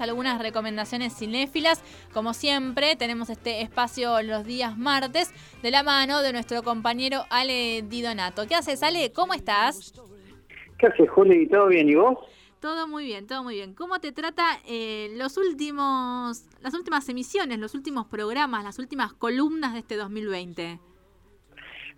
algunas recomendaciones cinéfilas. Como siempre, tenemos este espacio los días martes de la mano de nuestro compañero Ale Di Donato. ¿Qué haces, Ale? ¿Cómo estás? ¿Qué haces, Juli? ¿Todo bien? ¿Y vos? Todo muy bien, todo muy bien. ¿Cómo te trata eh, los últimos, las últimas emisiones, los últimos programas, las últimas columnas de este 2020?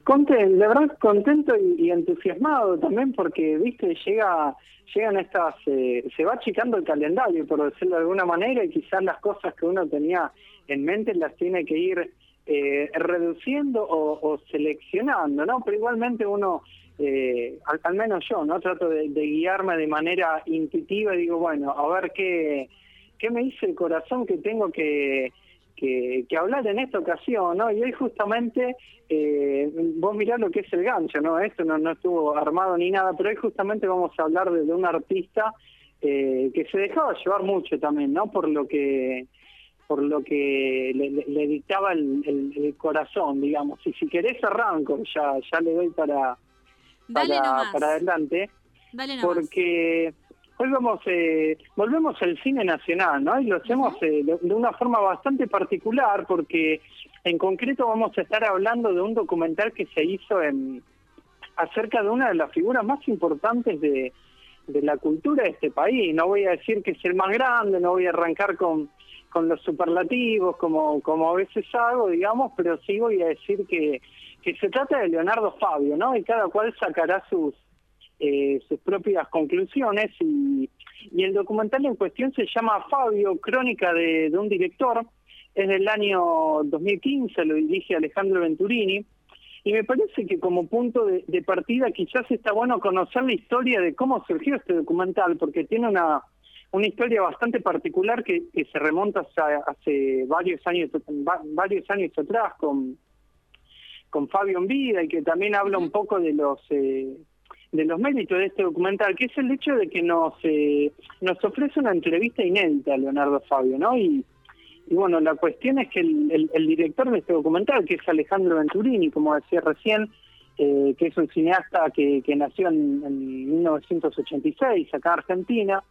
Contento, la verdad contento y, entusiasmado también porque, viste, llega, llegan estas, eh, se va achicando el calendario, por decirlo de alguna manera, y quizás las cosas que uno tenía en mente las tiene que ir eh, reduciendo o, seleccionando, ¿no? Pero igualmente uno, eh, al, menos yo, ¿no? Trato de, guiarme de manera intuitiva y digo, bueno, a ver qué, qué me dice el corazón que tengo que que, hablar en esta ocasión, ¿no? Y hoy justamente, eh, vos mirá lo que es el gancho, ¿no? Esto no, no estuvo armado ni nada, pero hoy justamente vamos a hablar de, un artista eh, que se dejaba llevar mucho también, ¿no? Por lo que por lo que le, dictaba el, corazón, digamos. Y si querés arranco, ya ya le doy para, para, para adelante. Dale porque Hoy vamos, eh, volvemos al cine nacional, ¿no? Y lo hacemos eh, de, una forma bastante particular porque en concreto vamos a estar hablando de un documental que se hizo en acerca de una de las figuras más importantes de, de la cultura de este país. No voy a decir que es el más grande, no voy a arrancar con, con los superlativos como, como a veces hago, digamos, pero sí voy a decir que, que se trata de Leonardo Fabio, ¿no? Y cada cual sacará sus eh, sus propias conclusiones y, el documental en cuestión se llama Fabio, Crónica de, un director, es del año 2015, lo dirige Alejandro Venturini, y me parece que como punto de, partida quizás está bueno conocer la historia de cómo surgió este documental, porque tiene una, una historia bastante particular que, se remonta hace, varios años varios años atrás con, con Fabio en vida y que también habla un poco de los... Eh, de los méritos de este documental, que es el hecho de que nos eh, nos ofrece una entrevista inédita a Leonardo Fabio, ¿no? Y, bueno, la cuestión es que el, director de este documental, que es Alejandro Venturini, como decía recién, eh, que es un cineasta que, nació en, 1986 acá en Argentina,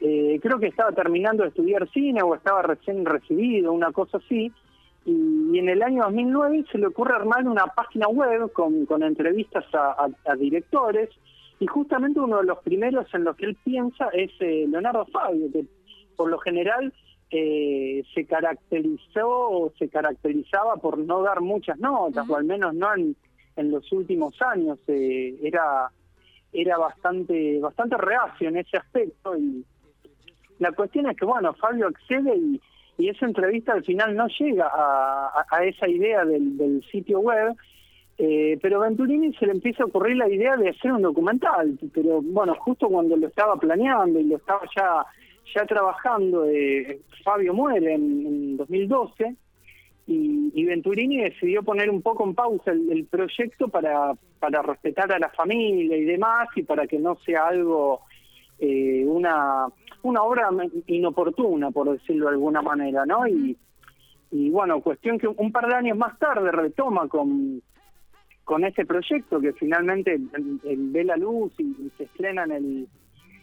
eh, creo que estaba terminando de estudiar cine o estaba recién recibido, una cosa así, y, en el año 2009 se le ocurre armar una página web con, con entrevistas a, directores y justamente uno de los primeros en los que él piensa es eh, Leonardo Fabio, que por lo general eh, se caracterizó o se caracterizaba por no dar muchas notas, o al menos no en, en los últimos años, eh, era era bastante bastante reacio en ese aspecto y la cuestión es que bueno Fabio accede y, y esa entrevista al final no llega a, esa idea del, sitio web, eh, pero Venturini se le empieza a ocurrir la idea de hacer un documental, pero bueno, justo cuando lo estaba planeando y lo estaba ya, ya trabajando, eh, Fabio muere en, 2012 y, Venturini decidió poner un poco en pausa el, proyecto para, para respetar a la familia y demás y para que no sea algo, eh, una una obra inoportuna, por decirlo de alguna manera, ¿no? Y, y bueno, cuestión que un par de años más tarde retoma con, con este proyecto que finalmente ve la luz y, se estrena en el,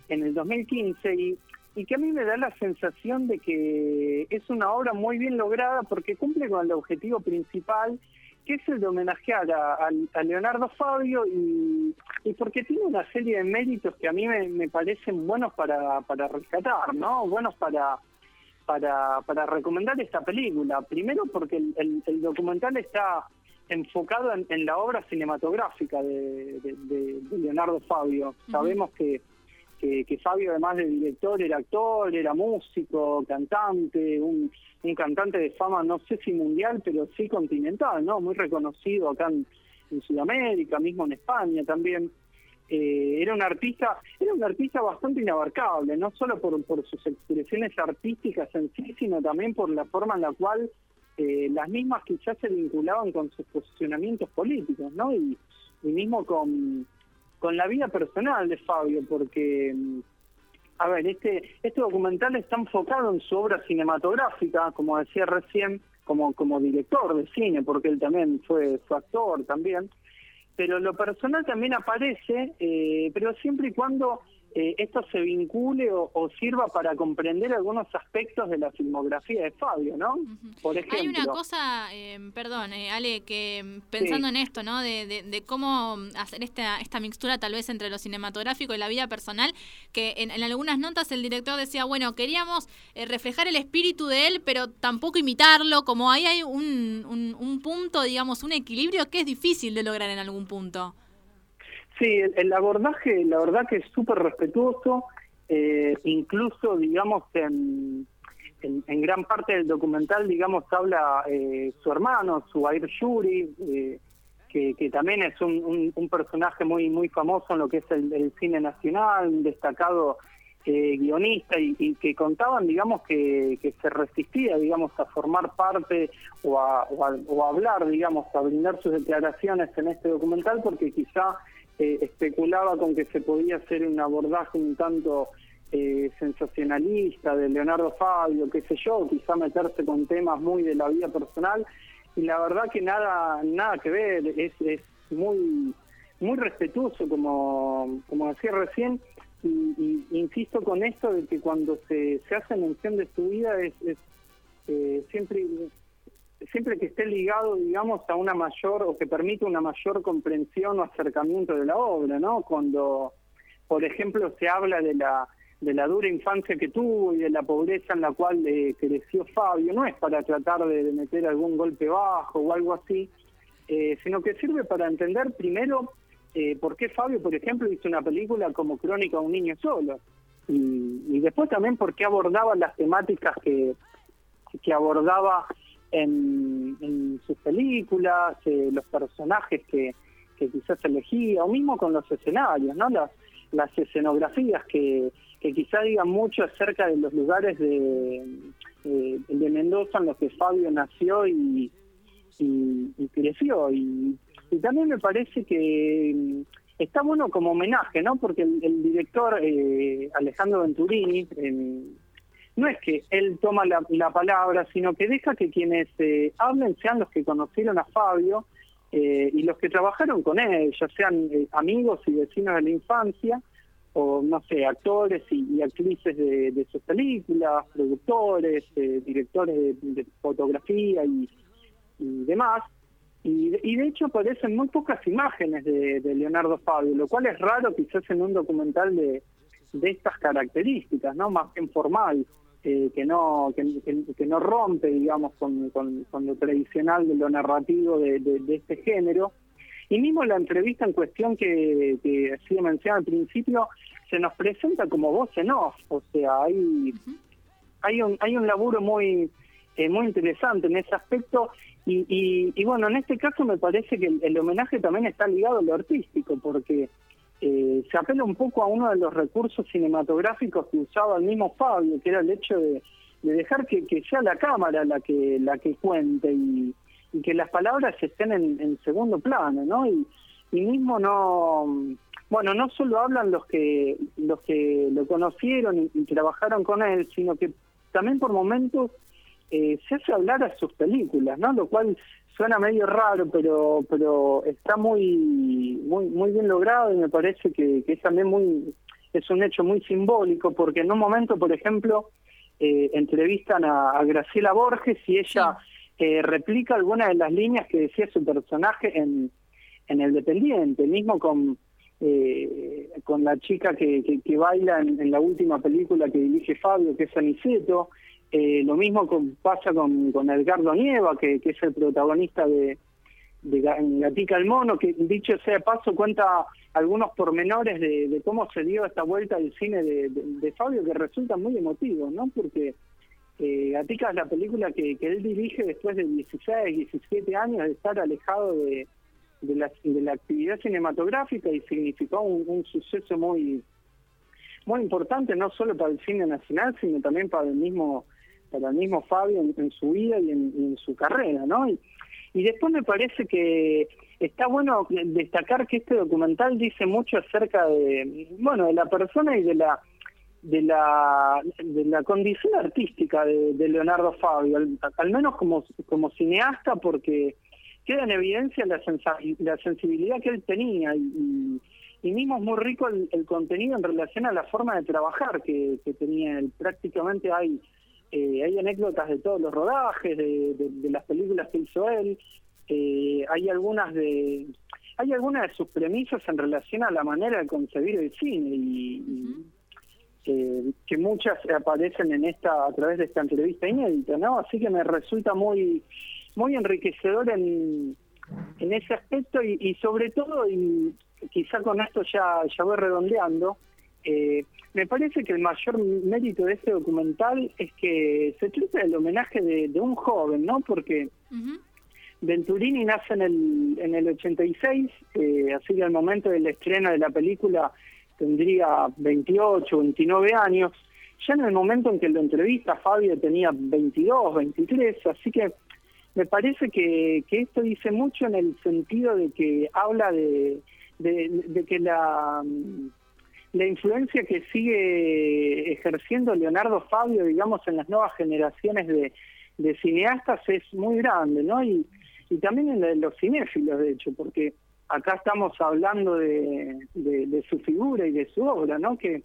en el 2015 y, y que a mí me da la sensación de que es una obra muy bien lograda porque cumple con el objetivo principal que es el de homenajear a, Leonardo Fabio y, porque tiene una serie de méritos que a mí me, parecen buenos para, para rescatar, ¿no? Buenos para, para, para recomendar esta película. Primero porque el, documental está enfocado en, la obra cinematográfica de, Leonardo Fabio. Sabemos que que, Fabio, además de director, era actor, era músico, cantante, un, cantante de fama, no sé si mundial, pero sí continental, ¿no? Muy reconocido acá en, Sudamérica, mismo en España también. Eh, era un artista, era un artista bastante inabarcable, no solo por, por sus expresiones artísticas en sí, sino también por la forma en la cual eh, las mismas quizás se vinculaban con sus posicionamientos políticos, ¿no? y mismo con, con la vida personal de Fabio, porque, mm, a ver, este, este documental está enfocado en su obra cinematográfica, como decía recién, como, como director de cine, porque él también fue, su actor también, pero lo personal también aparece, eh, pero siempre y cuando eh, esto se vincule o, sirva para comprender algunos aspectos de la filmografía de Fabio, ¿no? Por ejemplo. Hay una cosa, eh, perdón, eh, Ale, que pensando en esto, ¿no? De, cómo hacer esta, esta mixtura tal vez entre lo cinematográfico y la vida personal, que en, algunas notas el director decía, bueno, queríamos reflejar el espíritu de él, pero tampoco imitarlo, como ahí hay un, un, un punto, digamos, un equilibrio que es difícil de lograr en algún punto. Sí, el, abordaje, la verdad que es súper respetuoso, eh, incluso, digamos, en, en, gran parte del documental, digamos, habla eh, su hermano, su Air Yuri, eh, que, que, también es un, un, personaje muy muy famoso en lo que es el, cine nacional, un destacado guionista y, que contaban, digamos, que, que, se resistía, digamos, a formar parte o a, o a hablar, digamos, a brindar sus declaraciones en este documental porque quizá eh, especulaba con que se podía hacer un abordaje un tanto eh, sensacionalista de Leonardo Fabio, qué sé yo, quizá meterse con temas muy de la vida personal. Y la verdad que nada nada que ver, es, es muy muy respetuoso como como decía recién. Y, insisto con esto de que cuando se, se hace mención de su vida es, es eh, siempre siempre que esté ligado, digamos, a una mayor o que permita una mayor comprensión o acercamiento de la obra, ¿no? Cuando, por ejemplo, se habla de la de la dura infancia que tuvo y de la pobreza en la cual eh, creció Fabio, no es para tratar de, meter algún golpe bajo o algo así, eh, sino que sirve para entender primero eh, por qué Fabio, por ejemplo, hizo una película como Crónica de un niño solo, y, y después también por qué abordaba las temáticas que, que abordaba en, sus películas, eh, los personajes que, que quizás elegía, o mismo con los escenarios, ¿no? Las, las escenografías que, que quizá digan mucho acerca de los lugares de, eh, de Mendoza en los que Fabio nació y, y, creció. Y, también me parece que mm, está bueno como homenaje, ¿no? Porque el, director eh, Alejandro Venturini, no es que él toma la, palabra, sino que deja que quienes eh, hablen sean los que conocieron a Fabio eh, y los que trabajaron con él, ya sean eh, amigos y vecinos de la infancia, o no sé, actores y, actrices de, sus películas, productores, directores de, fotografía y, demás. Y, de hecho aparecen muy pocas imágenes de, Leonardo Fabio, lo cual es raro quizás en un documental de, de estas características, ¿no? Más bien formal. Eh, que no que, no rompe digamos con, con, lo tradicional de lo narrativo de, este género. Y mismo la entrevista en cuestión que, que sido mencionado al principio se nos presenta como voz en off o sea hay hay un hay un laburo muy eh, muy interesante en ese aspecto. Y, y, bueno en este caso me parece que el homenaje también está ligado a lo artístico porque eh, se apela un poco a uno de los recursos cinematográficos que usaba el mismo Fabio, que era el hecho de, dejar que, sea la cámara la que la que cuente y, que las palabras estén en, segundo plano, ¿no? Y, mismo no, bueno, no solo hablan los que los que lo conocieron y, trabajaron con él, sino que también por momentos eh, se hace hablar a sus películas, ¿no? Lo cual suena medio raro, pero pero está muy muy muy bien logrado y me parece que, es también muy es un hecho muy simbólico porque en un momento, por ejemplo, eh, entrevistan a, Graciela Borges y ella eh, replica algunas de las líneas que decía su personaje en, en El Dependiente, mismo con eh, con la chica que, que, baila en, en, la última película que dirige Fabio, que es Aniceto, eh, lo mismo pasa con, con Edgardo Nieva, que, es el protagonista de, de Gatica el Mono, que dicho sea paso cuenta algunos pormenores de, cómo se dio esta vuelta al cine de, Fabio que resulta muy emotivo, ¿no? Porque eh, Gatica es la película que, él dirige después de 16, 17 años de estar alejado de, de, la, de la actividad cinematográfica y significó un suceso muy muy importante no solo para el cine nacional, sino también para el mismo para el mismo Fabio en, su vida y en, su carrera, ¿no? Y, después me parece que está bueno destacar que este documental dice mucho acerca de, bueno, de la persona y de la de la de la condición artística de, Leonardo Fabio, al, menos como como cineasta, porque queda en evidencia la, la sensibilidad que él tenía y, y mismo es muy rico el, contenido en relación a la forma de trabajar que, tenía él. Prácticamente hay, eh, hay anécdotas de todos los rodajes, de, las películas que hizo él, eh, hay algunas de hay algunas de sus premisas en relación a la manera de concebir el cine y, eh, que muchas aparecen en esta a través de esta entrevista inédita, ¿no? Así que me resulta muy muy enriquecedor en, en ese aspecto y, sobre todo y quizá con esto ya ya voy redondeando. Eh, me parece que el mayor mérito de este documental es que se trata del homenaje de, un joven, ¿no? Porque Venturini nace en el, en el 86, eh, así que al momento del estreno de la película tendría 28, 29 años. Ya en el momento en que lo entrevista, Fabio tenía 22, 23, así que me parece que, que esto dice mucho en el sentido de que habla de, de, que la, la influencia que sigue ejerciendo Leonardo Fabio, digamos, en las nuevas generaciones de, de cineastas es muy grande, ¿no? Y, y también en los cinéfilos, de hecho, porque acá estamos hablando de, de, su figura y de su obra, ¿no? Que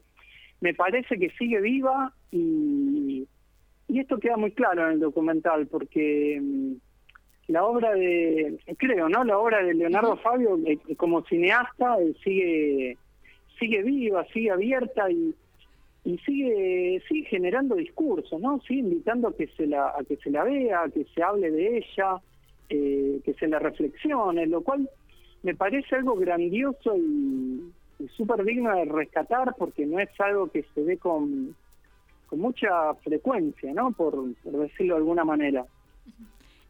me parece que sigue viva y, y esto queda muy claro en el documental, porque mm, la obra de, creo, ¿no? La obra de Leonardo Fabio eh, como cineasta eh, sigue sigue viva, sigue abierta y, y sigue sigue generando discursos, ¿no? Sigue invitando a que se la a que se la vea, a que se hable de ella eh, que se le reflexione, lo cual me parece algo grandioso y, súper digno de rescatar porque no es algo que se ve con, con mucha frecuencia, ¿no? Por decirlo de alguna manera.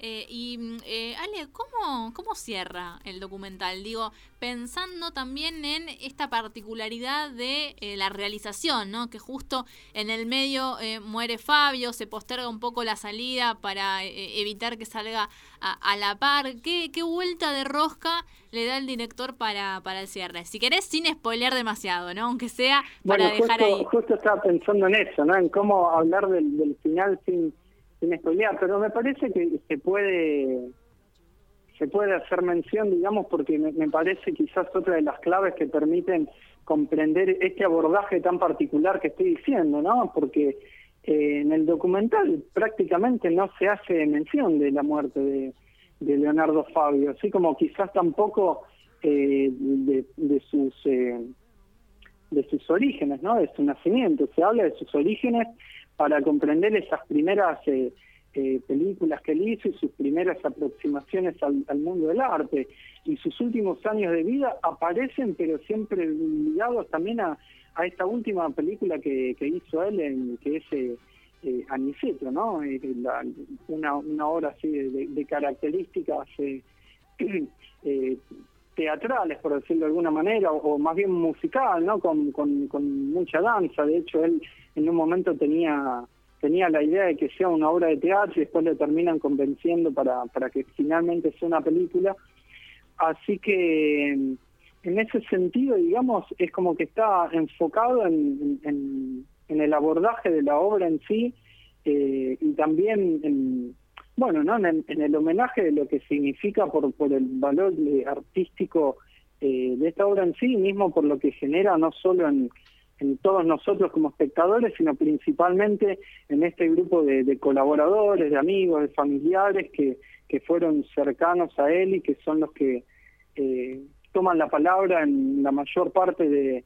Eh, y mm, eh, Ale, ¿cómo, ¿cómo cierra el documental? Digo, pensando también en esta particularidad de eh, la realización, ¿no? Que justo en el medio muere Fabio, se posterga un poco la salida para evitar que salga a, la par. ¿Qué, ¿Qué, vuelta de rosca le da el director para, para el cierre? Si querés, sin spoilear demasiado, ¿no? Aunque sea para dejar ahí. Justo estaba pensando en eso, ¿no? En cómo hablar del, del final sin sin spoilear, pero me parece que se puede se puede hacer mención, digamos, porque me, parece quizás otra de las claves que permiten comprender este abordaje tan particular que estoy diciendo, ¿no? Porque eh, en el documental prácticamente no se hace mención de la muerte de, Leonardo Fabio, así como quizás tampoco eh, de, de, sus eh, de sus orígenes, ¿no? De su nacimiento. Se habla de sus orígenes para comprender esas primeras eh, eh, películas que él hizo y sus primeras aproximaciones al, mundo del arte. Y sus últimos años de vida aparecen, pero siempre ligados también a, esta última película que, hizo él, que es eh, eh Aniceto, ¿no? una, una obra así de, de características teatrales, por decirlo de alguna manera, o, más bien musical, ¿no? Con, con, mucha danza. De hecho, él en un momento tenía tenía la idea de que sea una obra de teatro y después le terminan convenciendo para, para que finalmente sea una película. Así que en ese sentido, digamos, es como que está enfocado en, en, el abordaje de la obra en sí eh, y también en, bueno, ¿no? En, el homenaje de lo que significa por, por el valor eh, artístico eh, de esta obra en sí, mismo por lo que genera no solo en, en todos nosotros como espectadores, sino principalmente en este grupo de, colaboradores, de amigos, de familiares que, que fueron cercanos a él y que son los que eh, toman la palabra en la mayor parte de,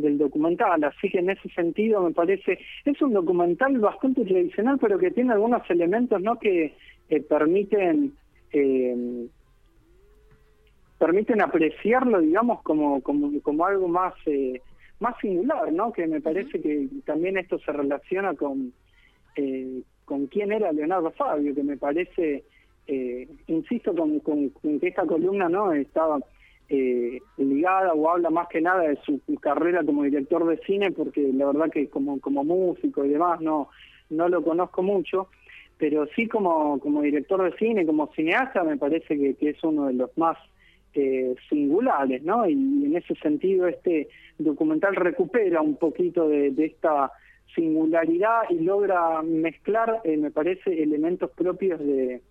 del documental. Así que en ese sentido me parece, es un documental bastante tradicional, pero que tiene algunos elementos no que permiten eh, permiten apreciarlo, digamos, como, como, como algo más eh, más singular, ¿no? Que me parece que también esto se relaciona con eh, con quién era Leonardo Fabio, que me parece, eh, insisto, con, con, que esta columna no estaba eh, ligada o habla más que nada de su carrera como director de cine, porque la verdad que como, como músico y demás no, no lo conozco mucho, pero sí como, como director de cine, como cineasta, me parece que, es uno de los más eh, singulares, ¿no? Y en ese sentido este documental recupera un poquito de, esta singularidad y logra mezclar, eh, me parece, elementos propios de,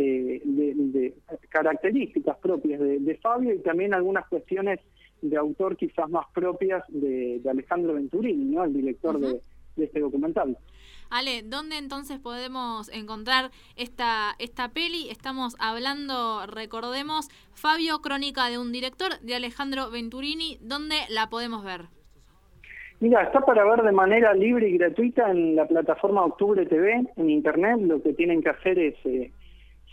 eh, de, características propias de, Fabio y también algunas cuestiones de autor quizás más propias de, Alejandro Venturini, ¿no? el director de, este documental. Ale, ¿dónde entonces podemos encontrar esta, esta peli? Estamos hablando, recordemos, Fabio, crónica de un director de Alejandro Venturini. ¿Dónde la podemos ver? Mira, está para ver de manera libre y gratuita en la plataforma Octubre TV, en internet. Lo que tienen que hacer es, eh,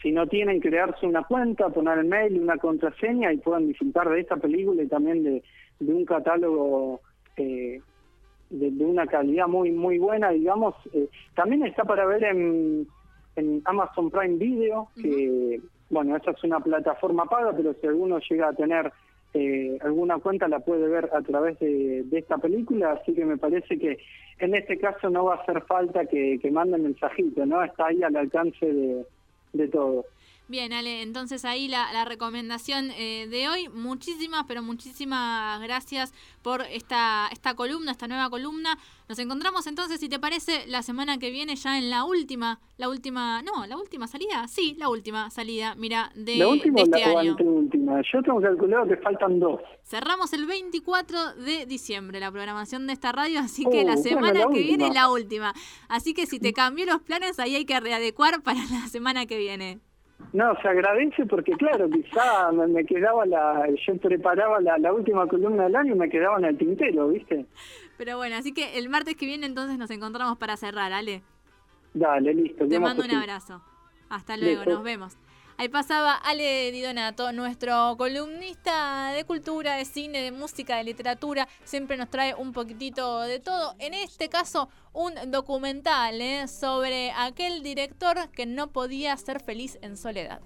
si no tienen, crearse una cuenta, poner el mail y una contraseña y puedan disfrutar de esta película y también de, un catálogo eh, de, una calidad muy muy buena, digamos. Eh, también está para ver en, en Amazon Prime Video, que, bueno, esa es una plataforma paga, pero si alguno llega a tener eh, alguna cuenta la puede ver a través de, esta película, así que me parece que en este caso no va a hacer falta que, que manden mensajito, ¿no? Está ahí al alcance de, de todos. Bien, Ale, entonces ahí la, la recomendación eh, de hoy. Muchísimas, pero muchísimas gracias por esta, esta columna, esta nueva columna. Nos encontramos entonces, si te parece, la semana que viene ya en la última, la última, no, la última salida, sí, la última salida, mira, de, ¿La última este la año. Última? Yo tengo calculado que faltan dos. Cerramos el 24 de diciembre la programación de esta radio, así que la oh, semana que viene es la última. Así que si te cambió los planes, ahí hay que readecuar para la semana que viene. No, se agradece porque, claro, quizá me, quedaba la. Yo preparaba la, la, última columna del año y me quedaba en el tintero, ¿viste? Pero bueno, así que el martes que viene entonces nos encontramos para cerrar, Ale. Dale, listo. Te mando un abrazo. Hasta luego, nos vemos. Ahí pasaba Ale Di Donato, nuestro columnista de cultura, de cine, de música, de literatura. Siempre nos trae un poquitito de todo. En este caso, un documental ¿eh? sobre aquel director que no podía ser feliz en soledad.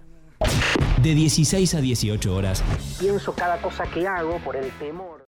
De 16 a 18 horas. Pienso cada cosa que hago por el temor.